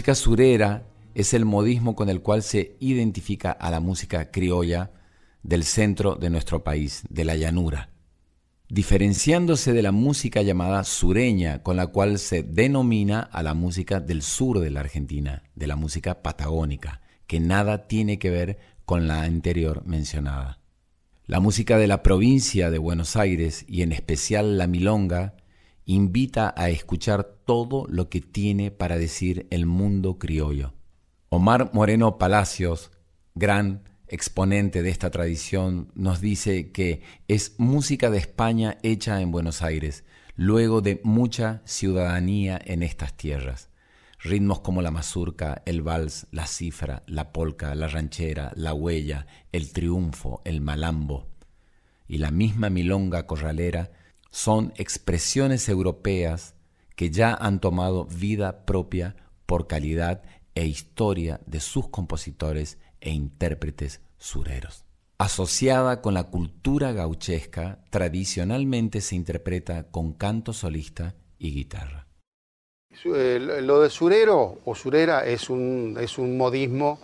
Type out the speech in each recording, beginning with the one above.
Música surera es el modismo con el cual se identifica a la música criolla del centro de nuestro país, de la llanura, diferenciándose de la música llamada sureña, con la cual se denomina a la música del sur de la Argentina, de la música patagónica, que nada tiene que ver con la anterior mencionada. La música de la provincia de Buenos Aires y en especial la milonga invita a escuchar todo lo que tiene para decir el mundo criollo. Omar Moreno Palacios, gran exponente de esta tradición, nos dice que es música de España hecha en Buenos Aires, luego de mucha ciudadanía en estas tierras. Ritmos como la mazurca, el vals, la cifra, la polca, la ranchera, la huella, el triunfo, el malambo y la misma milonga corralera son expresiones europeas que ya han tomado vida propia por calidad e historia de sus compositores e intérpretes sureros. Asociada con la cultura gauchesca, tradicionalmente se interpreta con canto solista y guitarra. Eh, lo de surero o surera es un, es un modismo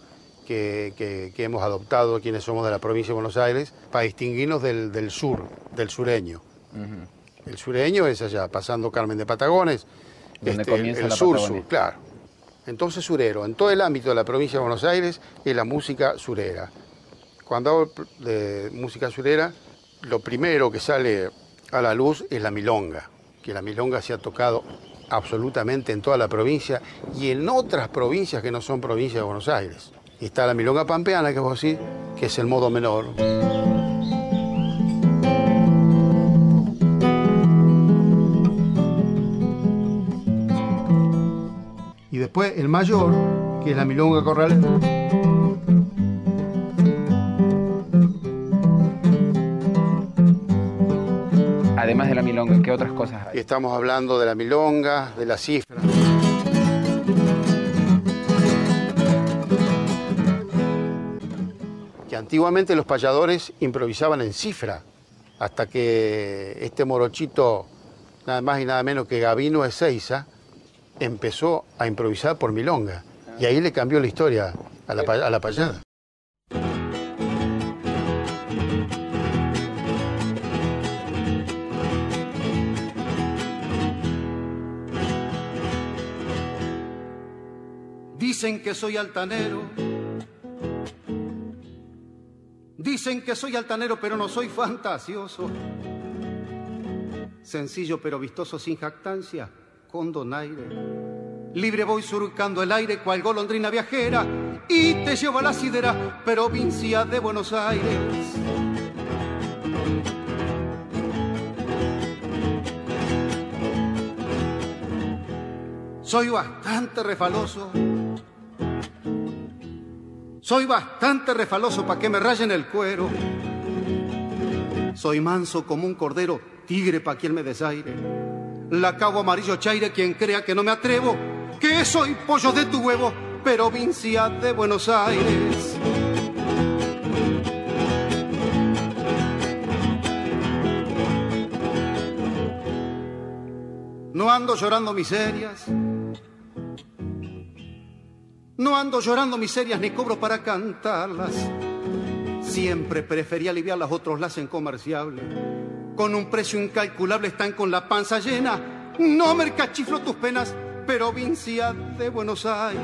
que, hemos adoptado quienes somos de la provincia de Buenos Aires para distinguirnos del, sur, del sureño. El sureño es allá, pasando Carmen de Patagones, este, el, sur, sur, claro. Entonces surero, en todo el ámbito de la provincia de Buenos Aires es la música surera. Cuando hablo de música surera, lo primero que sale a la luz es la milonga, que la milonga se ha tocado absolutamente en toda la provincia y en otras provincias que no son provincias de Buenos Aires. Está la milonga pampeana, que vos decís, que es el modo menor. Después el mayor, que es la milonga corralera. Además de la milonga, ¿qué otras cosas hay? estamos hablando de la milonga, de la cifra. Que antiguamente los payadores improvisaban en cifra, hasta que este morochito, nada más y nada menos que Gavino Ezeiza, empezó a improvisar por milonga. Y ahí le cambió la historia a la, a la payada. Dicen que soy altanero. Dicen que soy altanero, pero no soy fantasioso. Sencillo pero vistoso sin jactancia con donaire. Libre voy surcando el aire cual golondrina viajera y te llevo a la sidera, provincia de Buenos Aires. Soy bastante refaloso. Soy bastante refaloso para que me rayen el cuero. Soy manso como un cordero, tigre para quien me desaire la cabo amarillo chaire, quien crea que no me atrevo, que soy pollo de tu huevo, provincia de Buenos Aires. No ando llorando miserias, no ando llorando miserias ni cobro para cantarlas. Siempre preferí aliviarlas, otros las hacen comerciables. Con un precio incalculable están con la panza llena. No mercachiflo tus penas, provincia de Buenos Aires.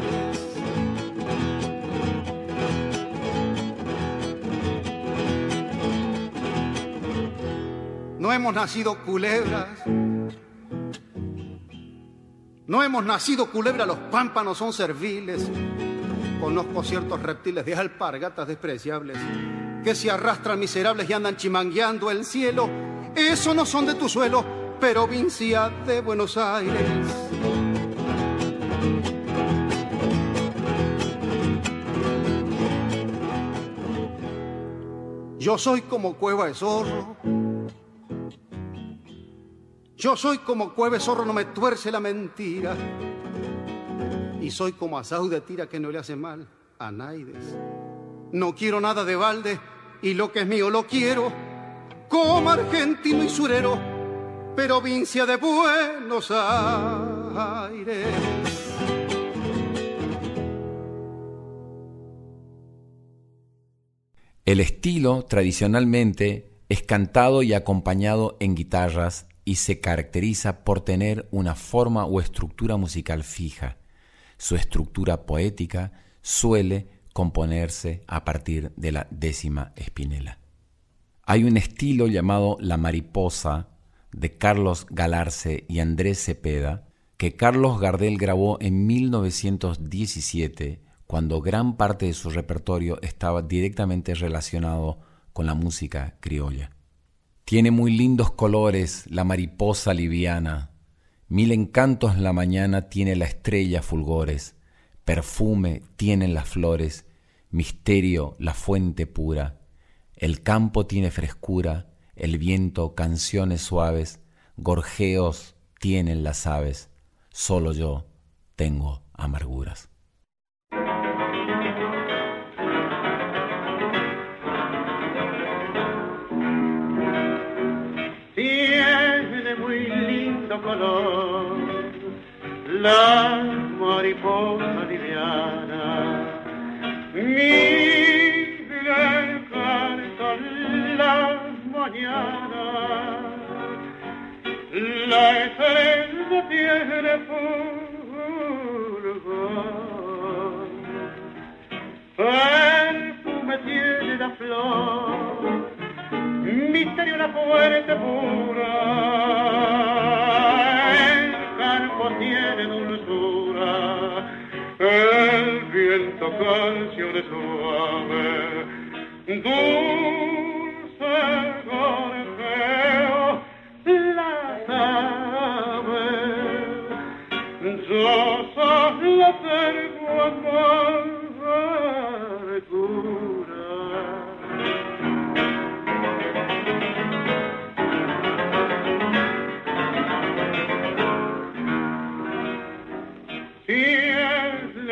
No hemos nacido culebras. No hemos nacido culebras, los pámpanos son serviles. Conozco ciertos reptiles de alpargatas despreciables que se arrastran miserables y andan chimangueando el cielo. Eso no son de tu suelo, provincia de Buenos Aires. Yo soy como cueva de zorro. Yo soy como cueva de zorro, no me tuerce la mentira. Y soy como asau de tira que no le hace mal a Naides. No quiero nada de balde y lo que es mío lo quiero como argentino y surero, provincia de Buenos Aires. El estilo tradicionalmente es cantado y acompañado en guitarras y se caracteriza por tener una forma o estructura musical fija. Su estructura poética suele componerse a partir de la décima espinela. Hay un estilo llamado La Mariposa de Carlos Galarce y Andrés Cepeda que Carlos Gardel grabó en 1917 cuando gran parte de su repertorio estaba directamente relacionado con la música criolla. Tiene muy lindos colores la mariposa liviana, mil encantos en la mañana tiene la estrella fulgores, perfume tienen las flores, misterio la fuente pura, el campo tiene frescura, el viento canciones suaves, gorjeos tienen las aves, solo yo tengo amarguras. Tiene muy lindo color la mariposa liviana Mira mañana, la estrella tiene fulgor, perfume tiene la flor, misterio la fuerte pura, el campo tiene dulzura el viento canciones suave, dulce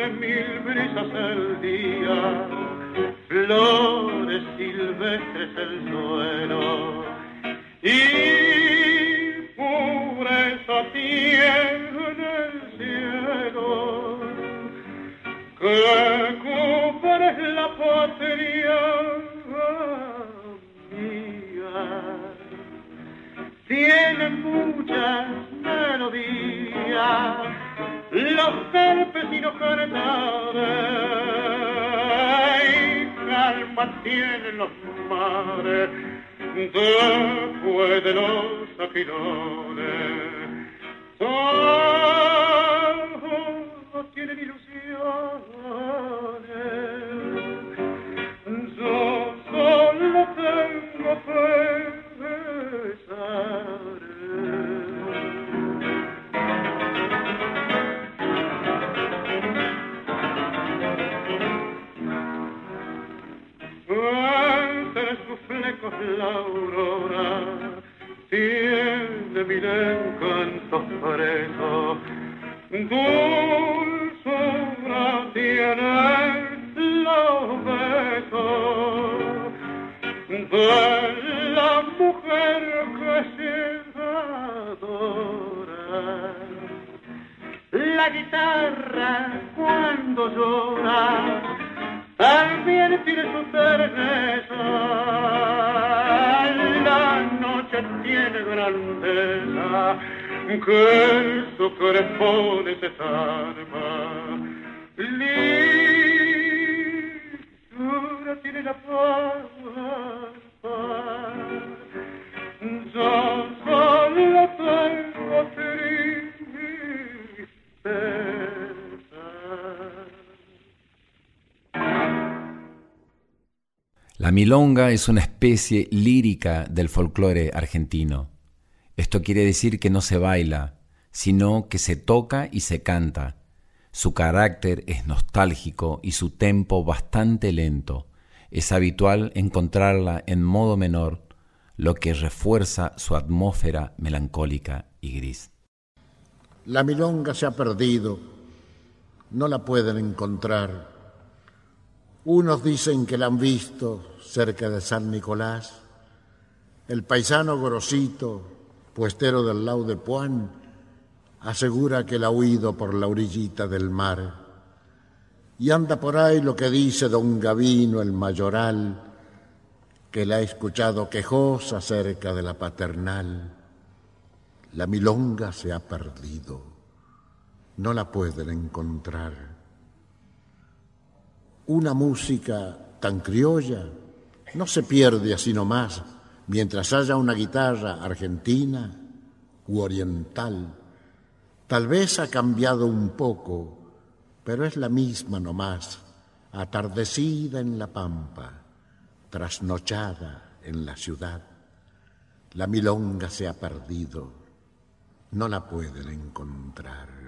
mil brisas el día, flores silvestres el suelo, y pureza tiene el cielo, que cubre la patria mía. Tiene muchas melodías, los cantares, y calma tienen los mares después de los aquilones. Todos La guitarra cuando llora también tiene su terneza. La noche tiene grandeza que su corazón desarma. tiene la paz. La milonga es una especie lírica del folclore argentino. Esto quiere decir que no se baila, sino que se toca y se canta. Su carácter es nostálgico y su tempo bastante lento. Es habitual encontrarla en modo menor, lo que refuerza su atmósfera melancólica y gris. La milonga se ha perdido, no la pueden encontrar. Unos dicen que la han visto cerca de San Nicolás. El paisano Gorosito, puestero del Lau de Puan, asegura que la ha huido por la orillita del mar. Y anda por ahí lo que dice don Gavino el mayoral, que la ha escuchado quejosa cerca de la paternal. La milonga se ha perdido, no la pueden encontrar. Una música tan criolla no se pierde así nomás mientras haya una guitarra argentina u oriental. Tal vez ha cambiado un poco, pero es la misma nomás, atardecida en la pampa, trasnochada en la ciudad. La milonga se ha perdido no la pueden encontrar.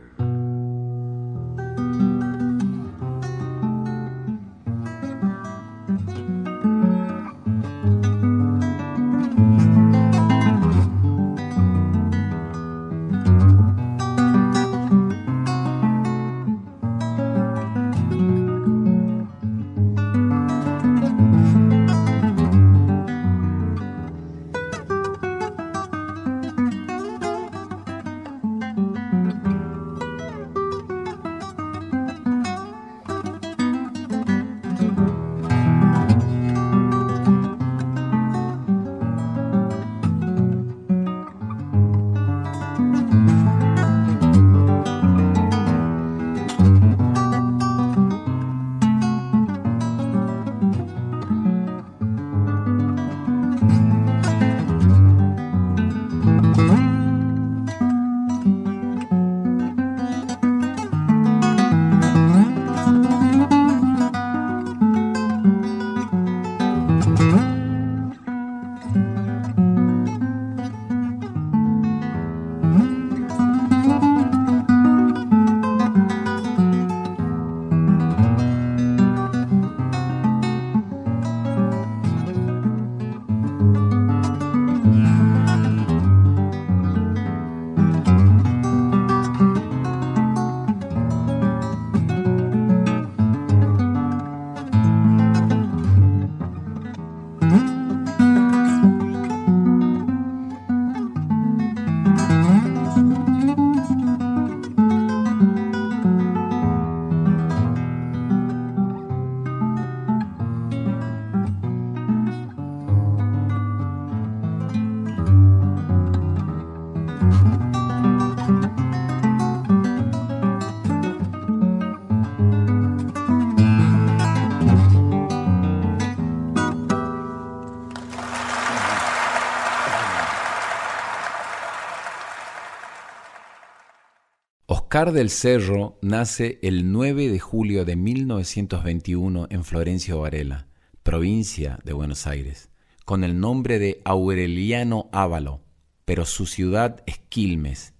Oscar del Cerro nace el 9 de julio de 1921 en Florencio Varela, provincia de Buenos Aires, con el nombre de Aureliano Ávalo, pero su ciudad es Quilmes.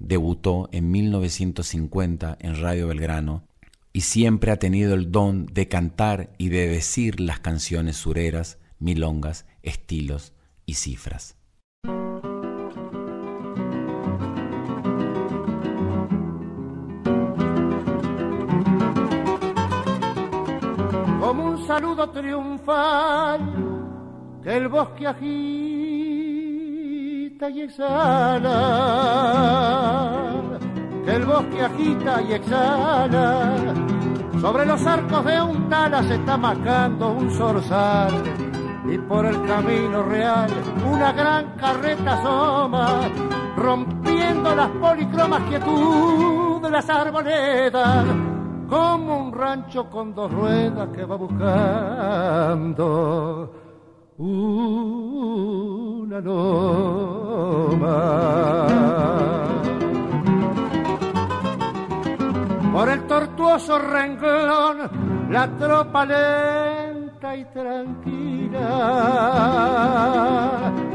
Debutó en 1950 en Radio Belgrano y siempre ha tenido el don de cantar y de decir las canciones sureras, milongas, estilos y cifras. Saludo triunfal que el bosque agita y exhala, que el bosque agita y exhala. Sobre los arcos de un tala se está marcando un zorzal. Y por el camino real una gran carreta asoma, rompiendo las policromas quietud de las arboledas, como un rancho con dos ruedas que va buscando una loma. Por el tortuoso renglón, la tropa lenta y tranquila.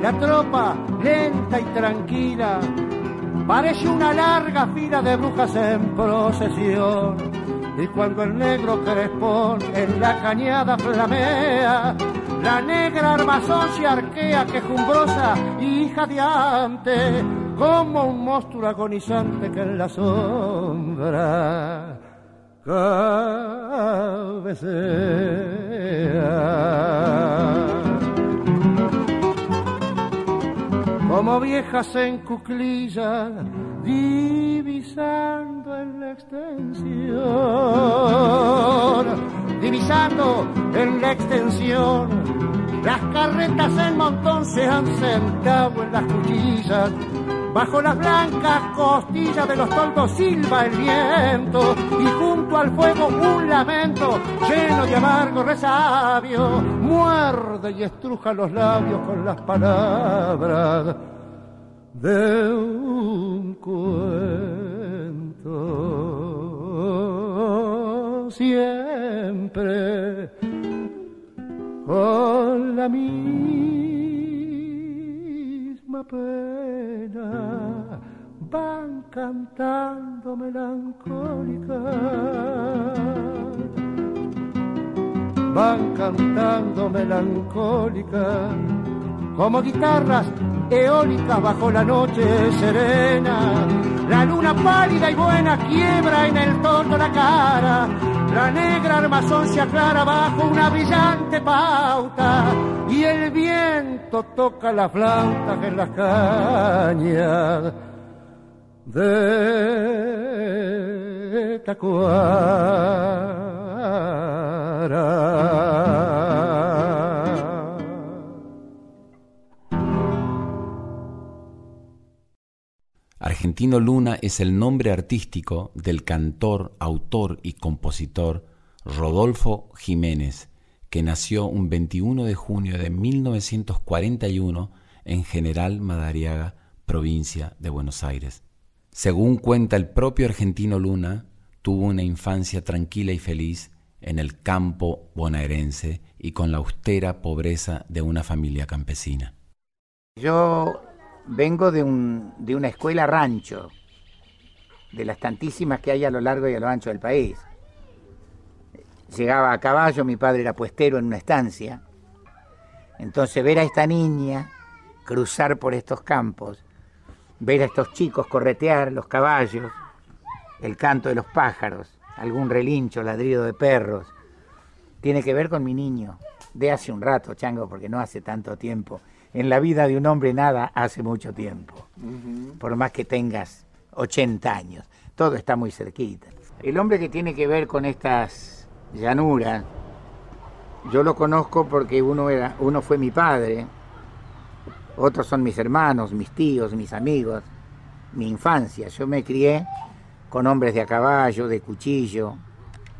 La tropa lenta y tranquila parece una larga fila de brujas en procesión. Y cuando el negro crespón en la cañada flamea, la negra armazón se arquea quejumbrosa y jadeante, como un monstruo agonizante que en la sombra cabecea. Como viejas en cuclillas, divisando en la extensión, divisando en la extensión, las carretas en montón se han sentado en las cuchillas Bajo las blancas costillas de los toldos silba el viento y junto al fuego un lamento lleno de amargo resabio muerde y estruja los labios con las palabras de un cuento. Siempre con la misma pena van cantando melancólica. Van cantando melancólica como guitarras eólicas bajo la noche serena. La luna pálida y buena quiebra en el torno la cara. La negra armazón se aclara bajo una brillante pauta y el viento toca la flauta en las cañas de Tacuara. Argentino Luna es el nombre artístico del cantor, autor y compositor Rodolfo Jiménez, que nació un 21 de junio de 1941 en General Madariaga, provincia de Buenos Aires. Según cuenta el propio Argentino Luna, tuvo una infancia tranquila y feliz en el campo bonaerense y con la austera pobreza de una familia campesina. Yo vengo de, un, de una escuela rancho, de las tantísimas que hay a lo largo y a lo ancho del país. Llegaba a caballo, mi padre era puestero en una estancia. Entonces ver a esta niña cruzar por estos campos, ver a estos chicos corretear los caballos, el canto de los pájaros, algún relincho, ladrido de perros, tiene que ver con mi niño, de hace un rato, chango, porque no hace tanto tiempo. En la vida de un hombre nada hace mucho tiempo, por más que tengas 80 años, todo está muy cerquita. El hombre que tiene que ver con estas llanuras, yo lo conozco porque uno, era, uno fue mi padre, otros son mis hermanos, mis tíos, mis amigos, mi infancia. Yo me crié con hombres de a caballo, de cuchillo,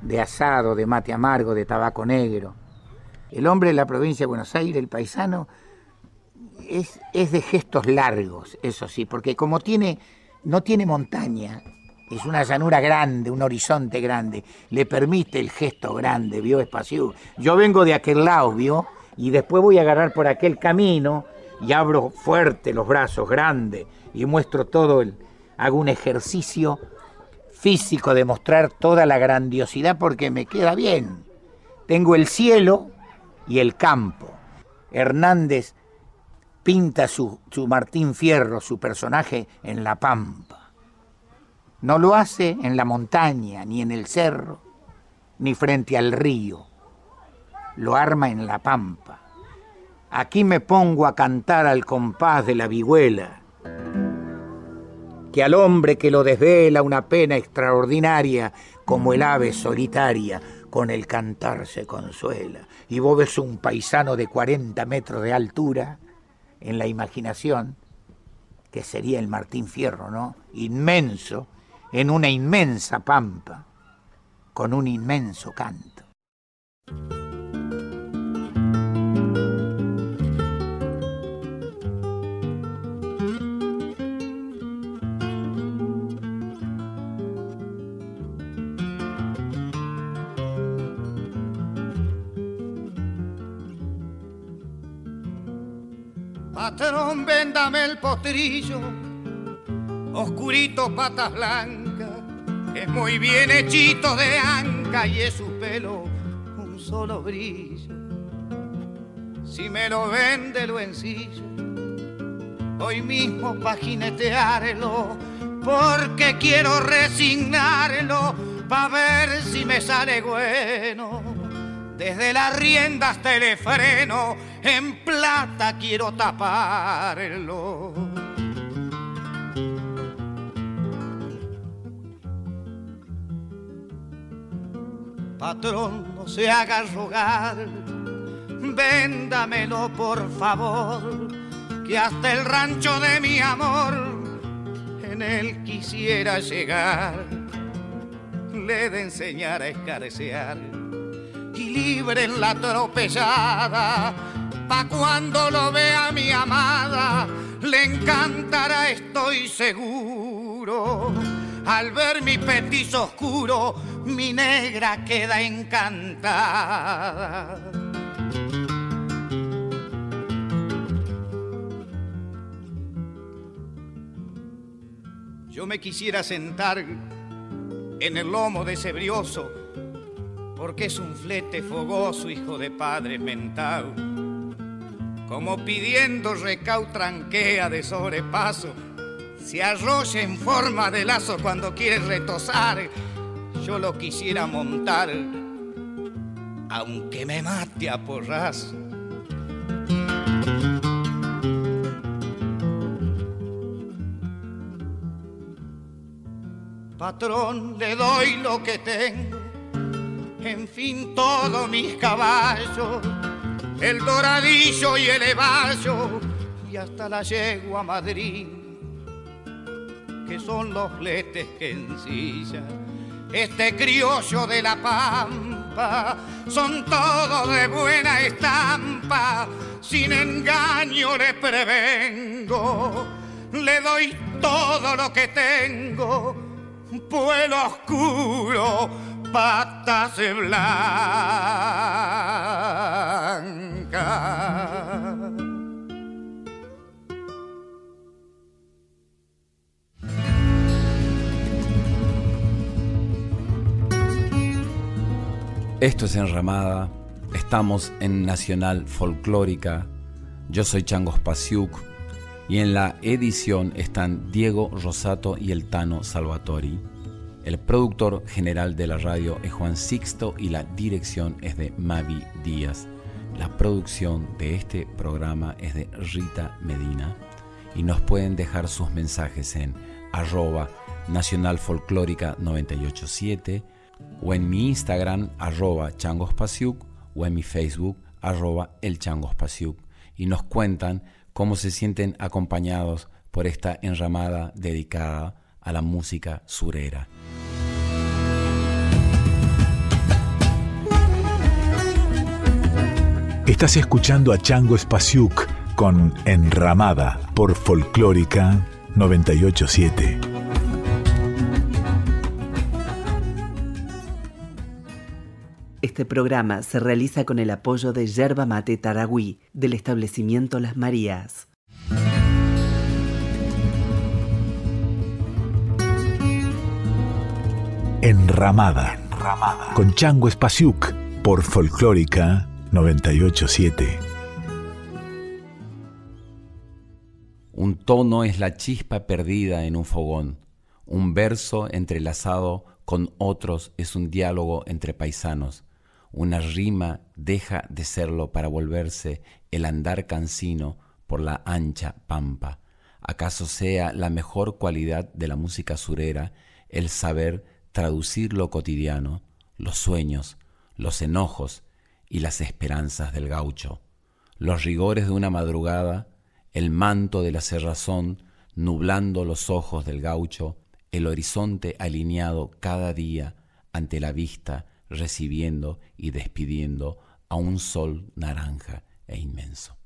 de asado, de mate amargo, de tabaco negro. El hombre de la provincia de Buenos Aires, el paisano, es, es de gestos largos, eso sí, porque como tiene, no tiene montaña, es una llanura grande, un horizonte grande, le permite el gesto grande, vio espacio. Yo vengo de aquel lado, vio, y después voy a agarrar por aquel camino y abro fuerte los brazos, grande, y muestro todo el, hago un ejercicio físico de mostrar toda la grandiosidad porque me queda bien. Tengo el cielo y el campo. Hernández pinta su, su Martín Fierro, su personaje, en la pampa. No lo hace en la montaña, ni en el cerro, ni frente al río. Lo arma en la pampa. Aquí me pongo a cantar al compás de la vihuela, que al hombre que lo desvela una pena extraordinaria, como el ave solitaria, con el cantar se consuela. Y vos ves un paisano de 40 metros de altura en la imaginación, que sería el Martín Fierro, ¿no? Inmenso, en una inmensa pampa, con un inmenso canto. Véndame el potrillo, oscurito patas blancas, es muy bien hechito de anca y es su pelo un solo brillo. Si me lo vende lo ensillo, hoy mismo pa' jinetearlo, porque quiero resignarlo pa' ver si me sale bueno desde las riendas hasta el freno, en plata quiero taparlo. Patrón, no se haga rogar, véndamelo por favor, que hasta el rancho de mi amor en él quisiera llegar. Le de enseñar a escarcear y libre en la atropellada. Pa' cuando lo vea mi amada, le encantará, estoy seguro. Al ver mi petizo oscuro, mi negra queda encantada. Yo me quisiera sentar en el lomo de ese brioso porque es un flete fogoso, hijo de padre mentado. Como pidiendo recautranquea de sobrepaso, se arrolla en forma de lazo cuando quiere retosar. Yo lo quisiera montar, aunque me mate a porrazo. Patrón, le doy lo que tengo en fin todos mis caballos, el doradillo y el evallo, y hasta la yegua Madrid, que son los fletes que ensilla este criollo de la pampa, son todos de buena estampa, sin engaño le prevengo, le doy todo lo que tengo, pueblo oscuro patas blanca. Esto es Enramada, estamos en Nacional Folclórica, yo soy Changos Pasiuk y en la edición están Diego Rosato y el Tano Salvatori. El productor general de la radio es Juan Sixto y la dirección es de Mavi Díaz. La producción de este programa es de Rita Medina y nos pueden dejar sus mensajes en arroba Nacional Folclórica 987 o en mi Instagram arroba changospasiuk o en mi Facebook arroba el y nos cuentan cómo se sienten acompañados por esta enramada dedicada a la música surera. Estás escuchando a Chango Spasiuk con Enramada por Folclórica 987. Este programa se realiza con el apoyo de Yerba Mate Taragüí del establecimiento Las Marías. Enramada, con Chango Espasiuk por Folclórica 987. Un tono es la chispa perdida en un fogón. Un verso entrelazado con otros es un diálogo entre paisanos. Una rima deja de serlo para volverse el andar cansino por la ancha pampa. ¿Acaso sea la mejor cualidad de la música surera el saber traducir lo cotidiano, los sueños, los enojos y las esperanzas del gaucho, los rigores de una madrugada, el manto de la cerrazón nublando los ojos del gaucho, el horizonte alineado cada día ante la vista, recibiendo y despidiendo a un sol naranja e inmenso.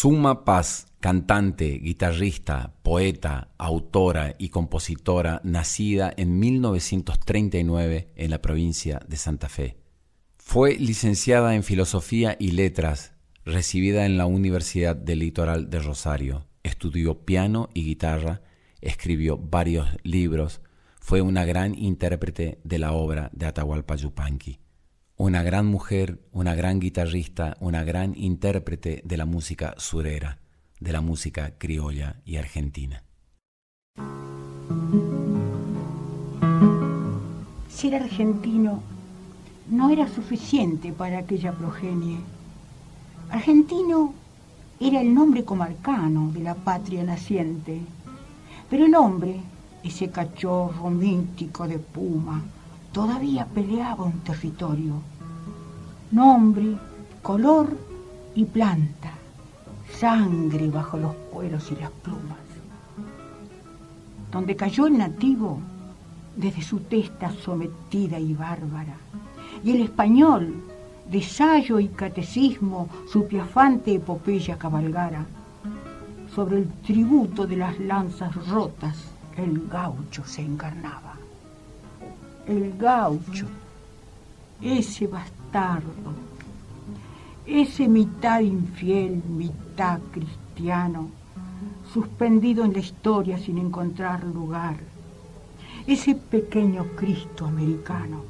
Suma Paz, cantante, guitarrista, poeta, autora y compositora, nacida en 1939 en la provincia de Santa Fe. Fue licenciada en Filosofía y Letras, recibida en la Universidad del Litoral de Rosario. Estudió piano y guitarra, escribió varios libros, fue una gran intérprete de la obra de Atahualpa Yupanqui una gran mujer, una gran guitarrista, una gran intérprete de la música surera, de la música criolla y argentina. Ser argentino no era suficiente para aquella progenie. Argentino era el nombre comarcano de la patria naciente, pero el hombre, ese cachorro mítico de puma, todavía peleaba un territorio. Nombre, color y planta, sangre bajo los cueros y las plumas. Donde cayó el nativo, desde su testa sometida y bárbara, y el español, de sayo y catecismo, su piafante epopeya cabalgara, sobre el tributo de las lanzas rotas, el gaucho se encarnaba. El gaucho, ese bastardo, ese mitad infiel, mitad cristiano, suspendido en la historia sin encontrar lugar, ese pequeño Cristo americano,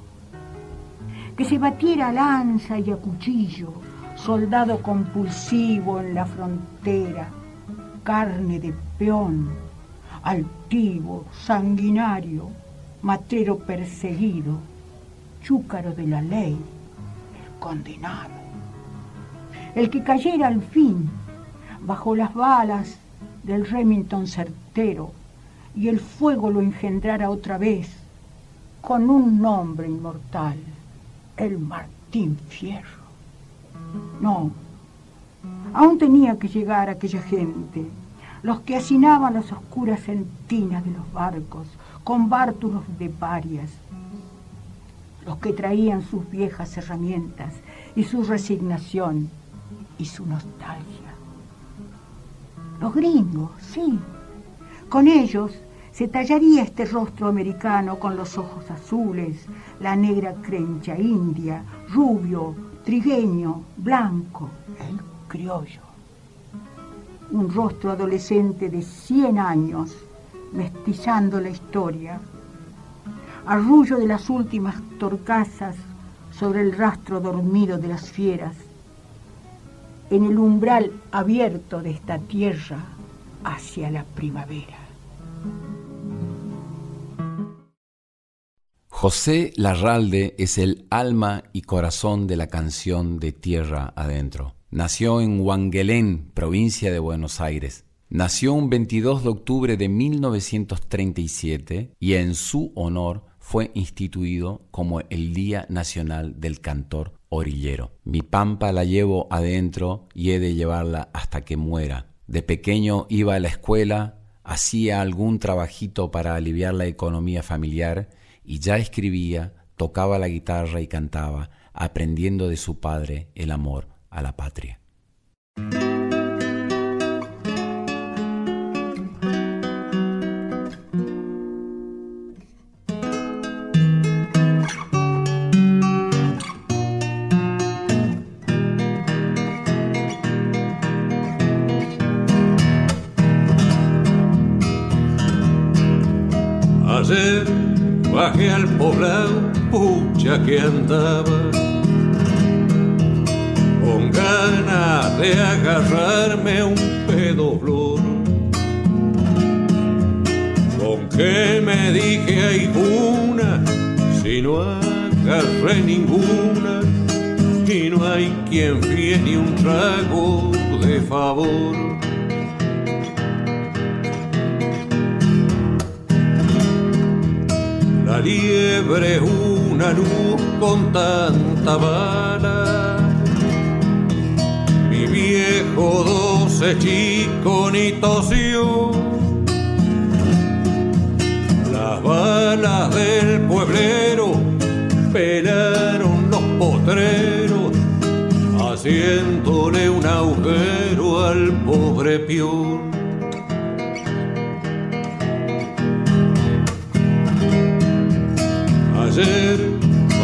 que se batiera a lanza y a cuchillo, soldado compulsivo en la frontera, carne de peón, altivo, sanguinario, matrero perseguido, chúcaro de la ley, el condenado. El que cayera al fin bajo las balas del Remington certero y el fuego lo engendrara otra vez con un nombre inmortal, el Martín Fierro. No, aún tenía que llegar aquella gente, los que hacinaban las oscuras entinas de los barcos con bártulos de parias, los que traían sus viejas herramientas y su resignación y su nostalgia. Los gringos, sí. Con ellos se tallaría este rostro americano con los ojos azules, la negra crencha india, rubio, trigueño, blanco, el criollo. Un rostro adolescente de 100 años, mestizando la historia. Arrullo de las últimas torcasas sobre el rastro dormido de las fieras en el umbral abierto de esta tierra hacia la primavera. José Larralde es el alma y corazón de la canción de Tierra Adentro. Nació en Huanguelén, provincia de Buenos Aires. Nació un 22 de octubre de 1937 y en su honor fue instituido como el Día Nacional del Cantor Orillero. Mi pampa la llevo adentro y he de llevarla hasta que muera. De pequeño iba a la escuela, hacía algún trabajito para aliviar la economía familiar y ya escribía, tocaba la guitarra y cantaba, aprendiendo de su padre el amor a la patria. Al poblado, pucha que andaba con ganas de agarrarme un pedo flor. Con que me dije hay una, si no agarré ninguna, y no hay quien viene un trago de favor. Liebre una luz con tanta bala. Mi viejo doce chico ni tosió. Las balas del pueblero pelaron los potreros, haciéndole un agujero al pobre pior.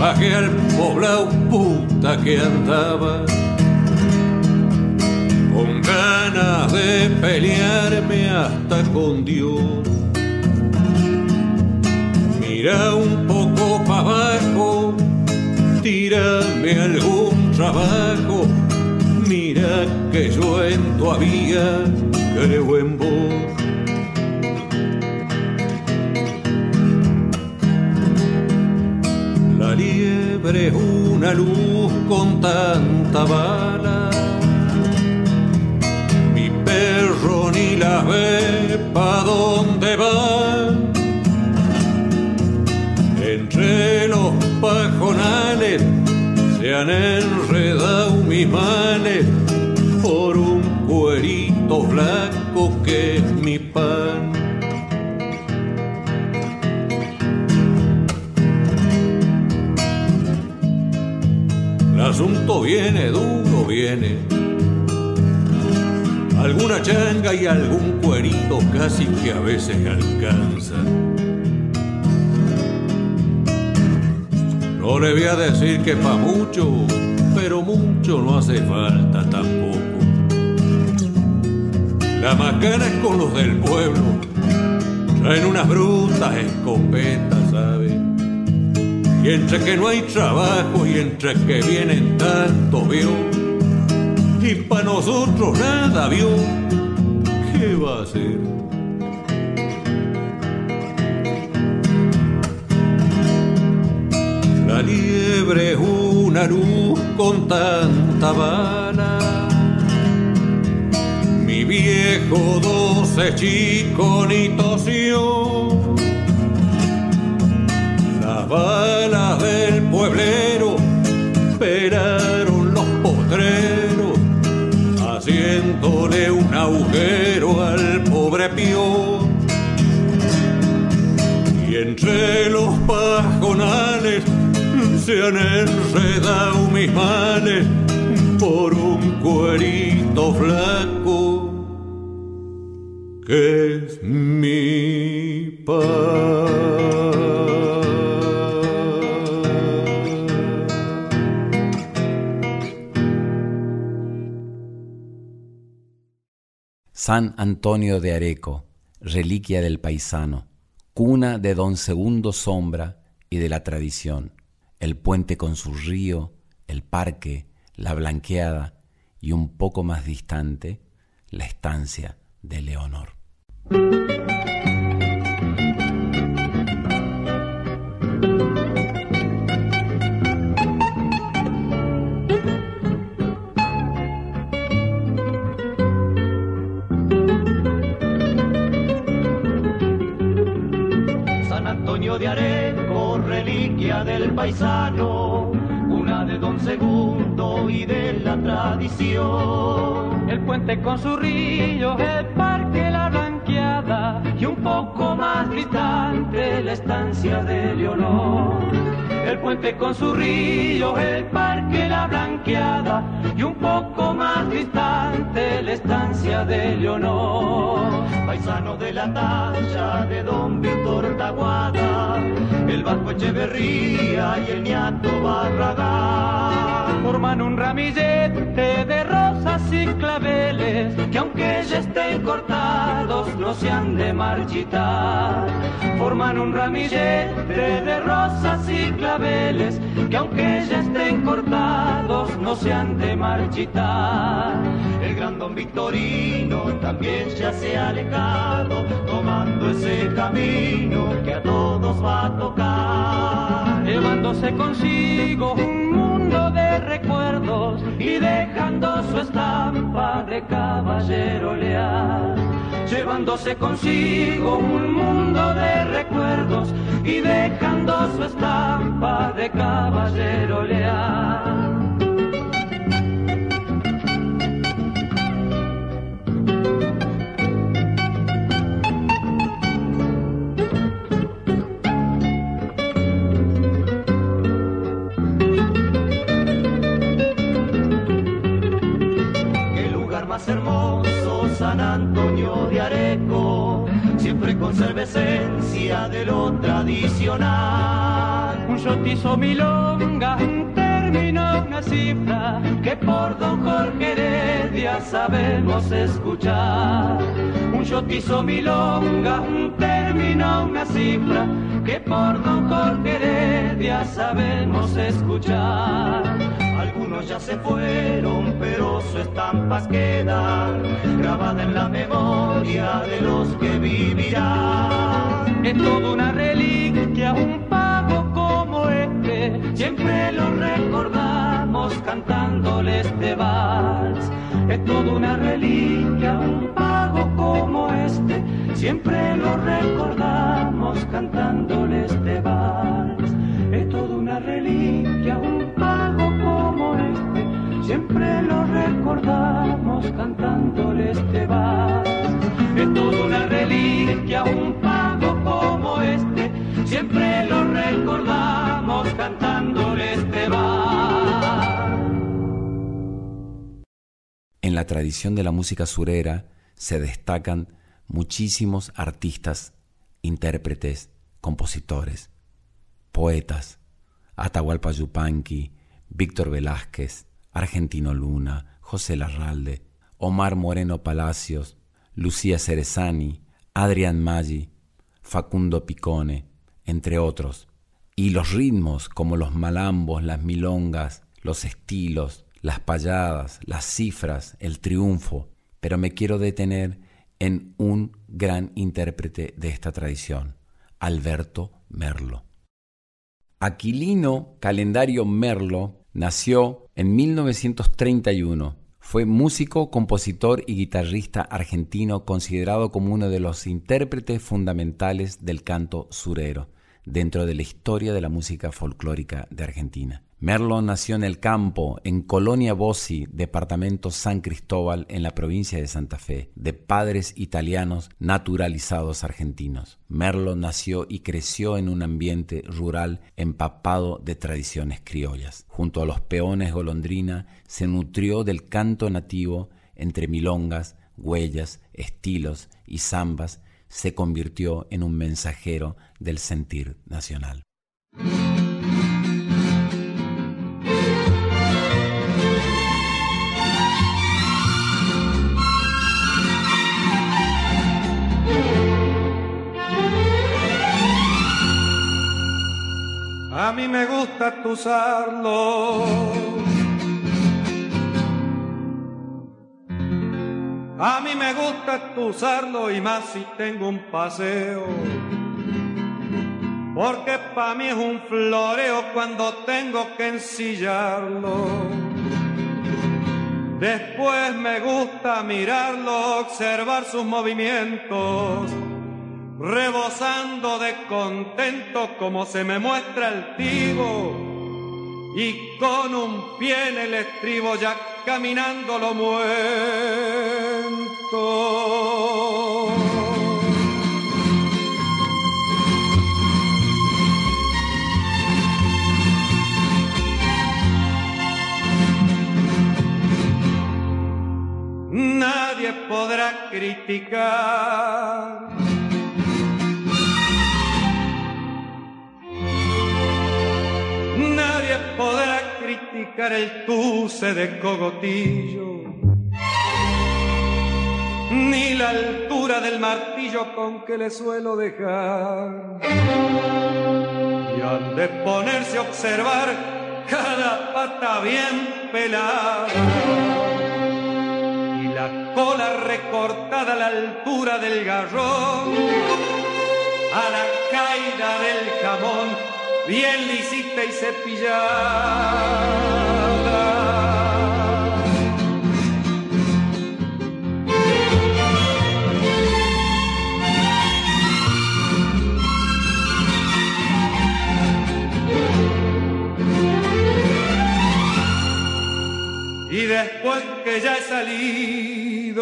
Bajé al poblado puta que andaba con ganas de pelearme hasta con Dios. Mira un poco para abajo, tírame algún trabajo, mira que yo en todavía creo en vos. siempre una luz con tanta bala. Mi perro ni la ve pa' dónde va. Entre los pajonales se han enredado mis manos viene, duro viene. Alguna changa y algún cuerito casi que a veces alcanza. No le voy a decir que pa' mucho, pero mucho no hace falta tampoco. La macana es con los del pueblo, traen unas brutas escopetas. Y entre que no hay trabajo y entre que vienen tanto, vio. Y pa' nosotros nada, vio. ¿Qué va a hacer? La liebre es una luz con tanta bala. Mi viejo doce chico ni. Las balas del pueblero esperaron los potreros, haciéndole un agujero al pobre pío. Y entre los pajonales se han enredado mis males por un cuerito flaco que es mi San Antonio de Areco, reliquia del paisano, cuna de don Segundo Sombra y de la tradición, el puente con su río, el parque, la blanqueada y un poco más distante, la estancia de Leonor. Paisano, una de Don Segundo y de la tradición. El puente con su río, el parque, la blanqueada y un poco más distante la estancia de Leonor. El puente con su río, el parque, la blanqueada y un poco más distante la estancia de Leonor. Paisano de la talla de don Víctor Taguada, el Vasco Echeverría y el Niato Barragán. Forman un ramillete y claveles que aunque ya estén cortados no se han de marchitar. Forman un ramillete de rosas y claveles que aunque ya estén cortados no se han de marchitar. El gran don Victorino también ya se ha alejado tomando ese camino que a todos va a tocar. Llevándose consigo un mundo de recuerdos y dejando su estampa de caballero leal. Llevándose consigo un mundo de recuerdos y dejando su estampa de caballero leal. Esencia de lo tradicional. Un yotizo milonga, un término, una cifra que por don Jorge Heredia sabemos escuchar. Un yotizo milonga, un término, una cifra que por don Jorge Heredia sabemos escuchar. Ya se fueron, pero su estampa queda grabada en la memoria de los que vivirán. Es toda una reliquia, un pago como este, Siempre lo recordamos cantándole este vals. Es toda una reliquia, un pago como este, siempre lo recordamos cantándole este vals. Es toda una reliquia, un siempre lo recordamos cantándole este vals. Es toda una reliquia, un pago como este, siempre lo recordamos cantándole este vals. En la tradición de la música surera se destacan muchísimos artistas, intérpretes, compositores, poetas, Atahualpa Yupanqui, Víctor Velázquez, Argentino Luna, José Larralde, Omar Moreno Palacios, Lucía Cerezani, Adrián Maggi, Facundo Picone, entre otros. Y los ritmos como los malambos, las milongas, los estilos, las payadas, las cifras, el triunfo, pero me quiero detener en un gran intérprete de esta tradición, Alberto Merlo. Aquilino Calendario Merlo nació en 1931. Fue músico, compositor y guitarrista argentino considerado como uno de los intérpretes fundamentales del canto surero dentro de la historia de la música folclórica de Argentina. Merlo nació en el campo, en Colonia Bossi, departamento San Cristóbal, en la provincia de Santa Fe, de padres italianos naturalizados argentinos. Merlo nació y creció en un ambiente rural empapado de tradiciones criollas. Junto a los peones golondrina, se nutrió del canto nativo entre milongas, huellas, estilos y zambas, se convirtió en un mensajero del sentir nacional. A mí me gusta usarlo. A mí me gusta usarlo y más si tengo un paseo. Porque para mí es un floreo cuando tengo que ensillarlo. Después me gusta mirarlo, observar sus movimientos rebosando de contento como se me muestra el tibo y con un pie en el estribo ya caminando lo muerto. Nadie podrá criticar podrá criticar el tuce de cogotillo, ni la altura del martillo con que le suelo dejar. Y han de ponerse a observar cada pata bien pelada. Y la cola recortada a la altura del garrón, a la caída del jamón bien lisita y cepillada. Y después que ya he salido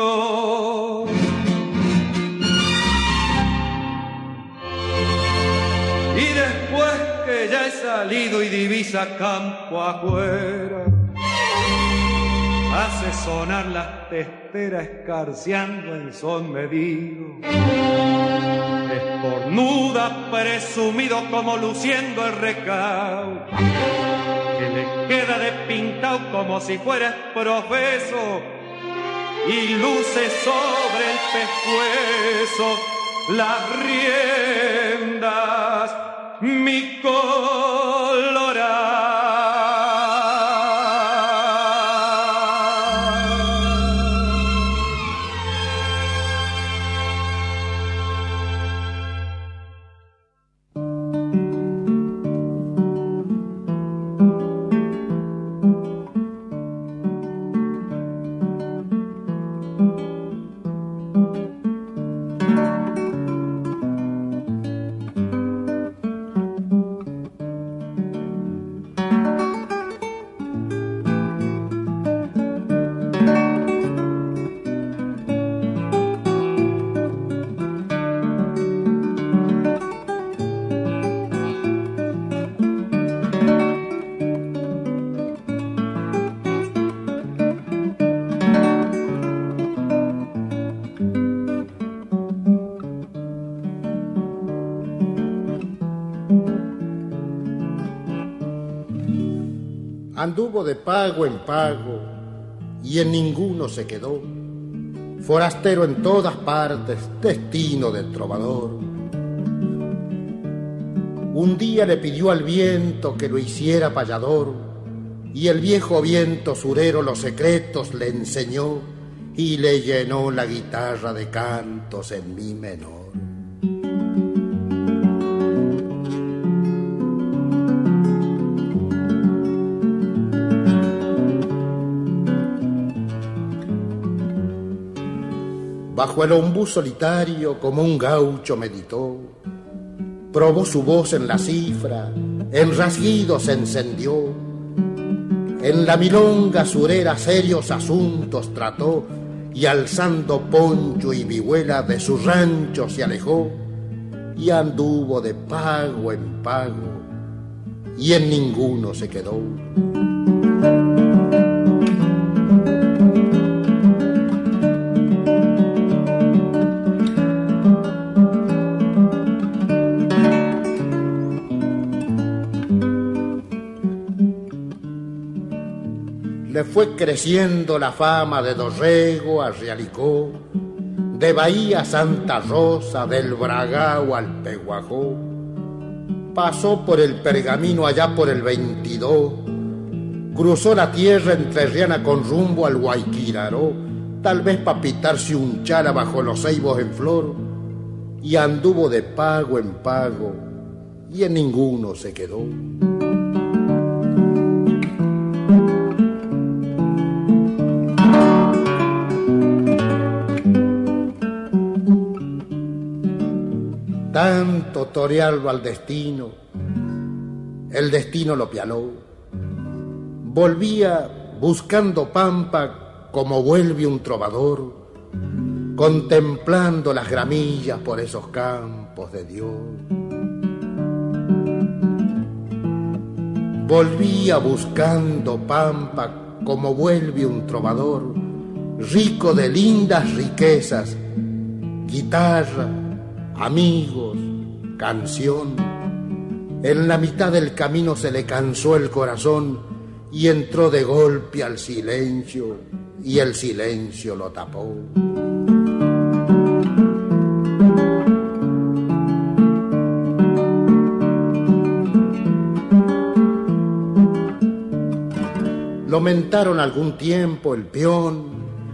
y después ya he salido y divisa campo afuera, hace sonar las testeras escarciando en son medido. Estornuda presumido como luciendo el recao, que le queda de pintado como si fuera profeso y luce sobre el pescuezo las riendas mi colorado. Anduvo de pago en pago y en ninguno se quedó. Forastero en todas partes, destino de trovador. Un día le pidió al viento que lo hiciera payador y el viejo viento surero los secretos le enseñó y le llenó la guitarra de cantos en mi menor. Bajo el ombú solitario como un gaucho meditó, probó su voz en la cifra, en rasguido se encendió, en la milonga surera serios asuntos trató y alzando poncho y vihuela de su rancho se alejó y anduvo de pago en pago y en ninguno se quedó. Fue creciendo la fama de Dorrego a Realicó, de Bahía a Santa Rosa, del Bragao al Peguajó. Pasó por el pergamino allá por el 22, cruzó la tierra entrerriana con rumbo al Guayquiraró, tal vez para pitarse un chala bajo los ceibos en flor, y anduvo de pago en pago, y en ninguno se quedó. Tanto torearlo al destino, el destino lo pialó. Volvía buscando pampa como vuelve un trovador, contemplando las gramillas por esos campos de Dios. Volvía buscando pampa como vuelve un trovador, rico de lindas riquezas, guitarra, amigos, canción. En la mitad del camino se le cansó el corazón y entró de golpe al silencio y el silencio lo tapó. Lo mentaron algún tiempo el peón,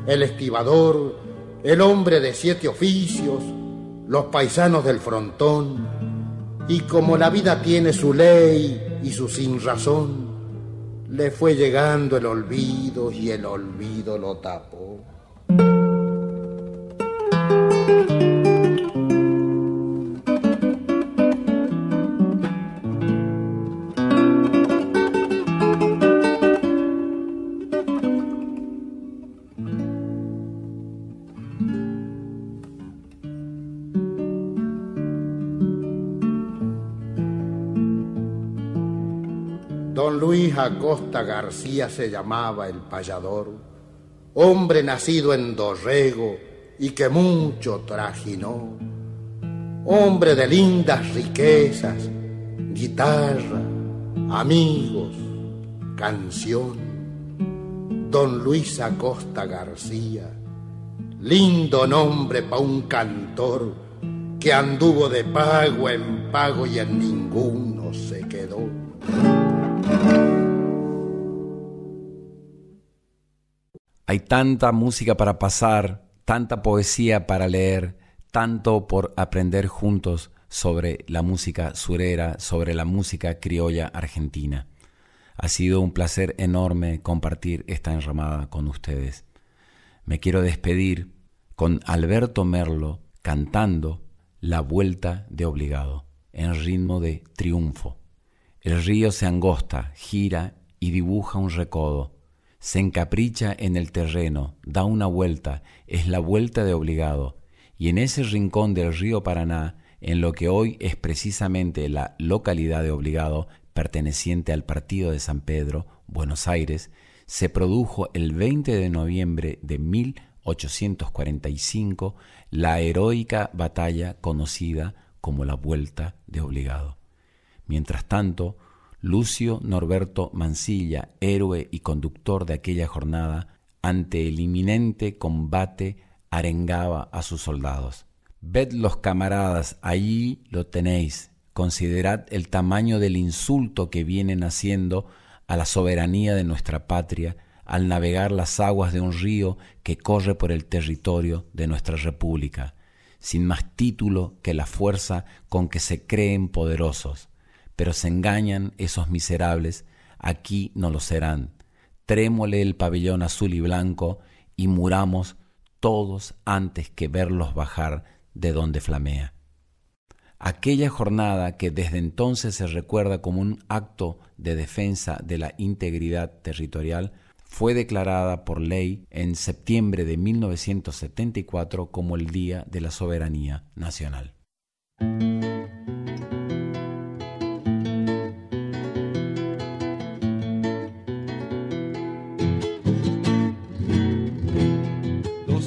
el estibador, el hombre de siete oficios, los paisanos del frontón, y como la vida tiene su ley y su sin razón, le fue llegando el olvido y el olvido lo tapó. Acosta García se llamaba el payador, hombre nacido en Dorrego y que mucho trajinó, hombre de lindas riquezas, guitarra, amigos, canción. Don Luis Acosta García, lindo nombre pa' un cantor que anduvo de pago en pago y en ninguno Hay tanta música para pasar, tanta poesía para leer, tanto por aprender juntos sobre la música surera, sobre la música criolla argentina. Ha sido un placer enorme compartir esta enramada con ustedes. Me quiero despedir con Alberto Merlo cantando La Vuelta de Obligado, en ritmo de triunfo. El río se angosta, gira y dibuja un recodo se encapricha en el terreno, da una vuelta, es la vuelta de obligado, y en ese rincón del río Paraná, en lo que hoy es precisamente la localidad de Obligado, perteneciente al partido de San Pedro, Buenos Aires, se produjo el 20 de noviembre de 1845 la heroica batalla conocida como la Vuelta de Obligado. Mientras tanto, Lucio Norberto Mansilla, héroe y conductor de aquella jornada, ante el inminente combate arengaba a sus soldados. Ved los camaradas, allí lo tenéis, considerad el tamaño del insulto que vienen haciendo a la soberanía de nuestra patria al navegar las aguas de un río que corre por el territorio de nuestra república, sin más título que la fuerza con que se creen poderosos, pero se engañan esos miserables, aquí no lo serán. Trémole el pabellón azul y blanco y muramos todos antes que verlos bajar de donde flamea. Aquella jornada que desde entonces se recuerda como un acto de defensa de la integridad territorial fue declarada por ley en septiembre de 1974 como el Día de la Soberanía Nacional.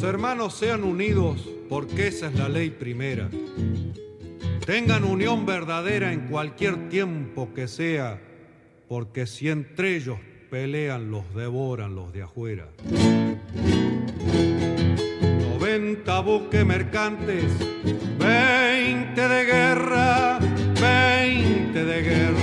Hermanos sean unidos porque esa es la ley primera. Tengan unión verdadera en cualquier tiempo que sea, porque si entre ellos pelean, los devoran los de afuera. 90 buques mercantes, 20 de guerra, 20 de guerra.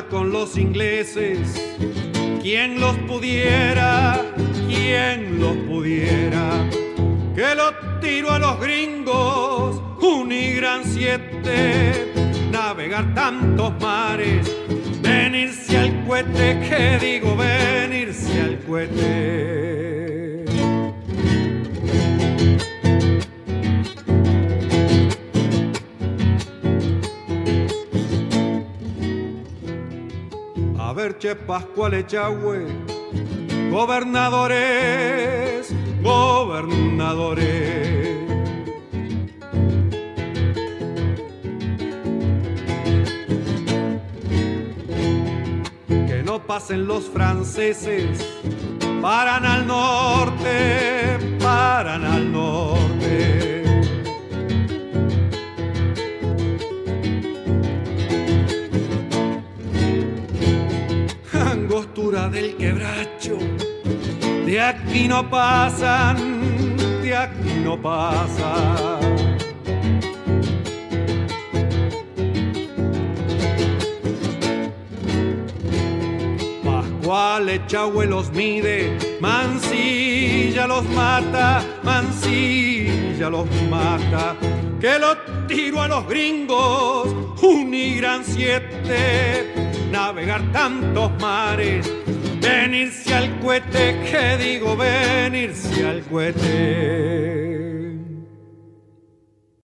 Con los ingleses. Quien los pudiera, quien los pudiera. Que lo tiro a los gringos, un y gran siete. Navegar tantos mares, venirse al cohete, que digo venirse al cohete. Pascual Echagüe, gobernadores, gobernadores. Que no pasen los franceses, paran al norte, paran al norte. Del quebracho. De aquí no pasan, de aquí no pasan. Pascual Echagüe los mide, Mansilla los mata, Mansilla los mata. Que lo tiro a los gringos, un gran siete navegar tantos mares, venirse al cohete, que digo venirse al cohete.